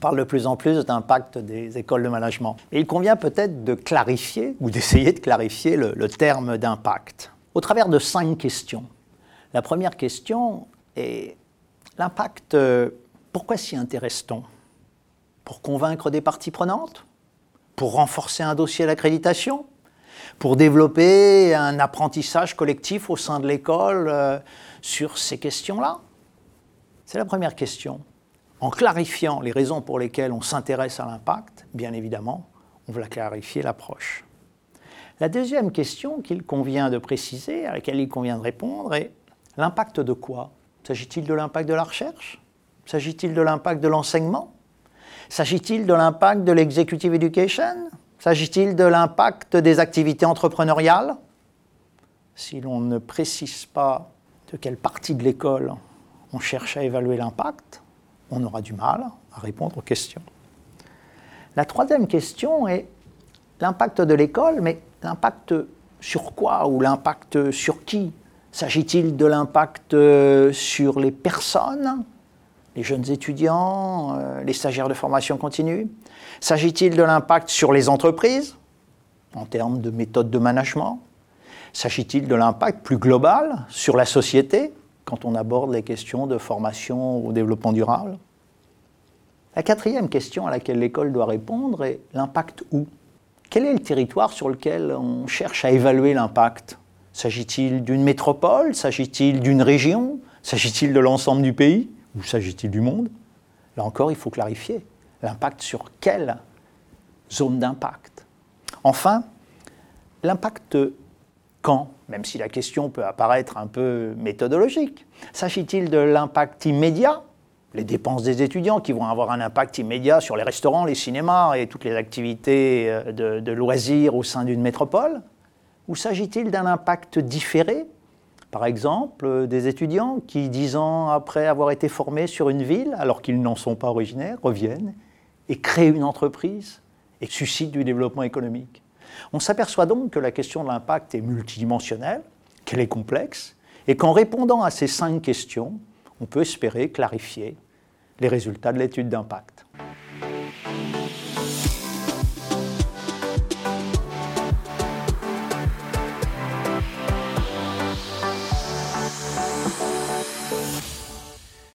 parle de plus en plus d'impact des écoles de management. Il convient peut-être de clarifier ou d'essayer de clarifier le, le terme d'impact au travers de cinq questions. La première question est l'impact, euh, pourquoi s'y intéresse-t-on? Pour convaincre des parties prenantes? Pour renforcer un dossier d'accréditation? Pour développer un apprentissage collectif au sein de l'école euh, sur ces questions-là? C'est la première question. En clarifiant les raisons pour lesquelles on s'intéresse à l'impact, bien évidemment, on va clarifier l'approche. La deuxième question qu'il convient de préciser, à laquelle il convient de répondre, est l'impact de quoi? S'agit-il de l'impact de la recherche? S'agit-il de l'impact de l'enseignement? S'agit-il de l'impact de l'executive education? S'agit-il de l'impact des activités entrepreneuriales? Si l'on ne précise pas de quelle partie de l'école on cherche à évaluer l'impact, on aura du mal à répondre aux questions. La troisième question est l'impact de l'école, mais l'impact sur quoi ou l'impact sur qui S'agit-il de l'impact euh, sur les personnes, les jeunes étudiants, euh, les stagiaires de formation continue? S'agit-il de l'impact sur les entreprises en termes de méthodes de management? S'agit-il de l'impact plus global sur la société? Quand on aborde les questions de formation au développement durable. La quatrième question à laquelle l'école doit répondre est l'impact où? Quel est le territoire sur lequel on cherche à évaluer l'impact? S'agit-il d'une métropole? S'agit-il d'une région? S'agit-il de l'ensemble du pays? Ou s'agit-il du monde? Là encore, il faut clarifier. L'impact sur quelle zone d'impact? Enfin, l'impact quand Même si la question peut apparaître un peu méthodologique. S'agit-il de l'impact immédiat les dépenses des étudiants qui vont avoir un impact immédiat sur les restaurants, les cinémas et toutes les activités euh, de, loisirs au sein d'une métropole Ou s'agit-il d'un impact différé Par exemple, euh, des étudiants qui, dix ans après avoir été formés sur une ville, alors qu'ils n'en sont pas originaires, reviennent et créent une entreprise et suscitent du développement économique? On s'aperçoit donc que la question de l'impact est multidimensionnelle, qu'elle est complexe, et qu'en répondant à ces cinq questions, on peut espérer clarifier les résultats de l'étude d'impact.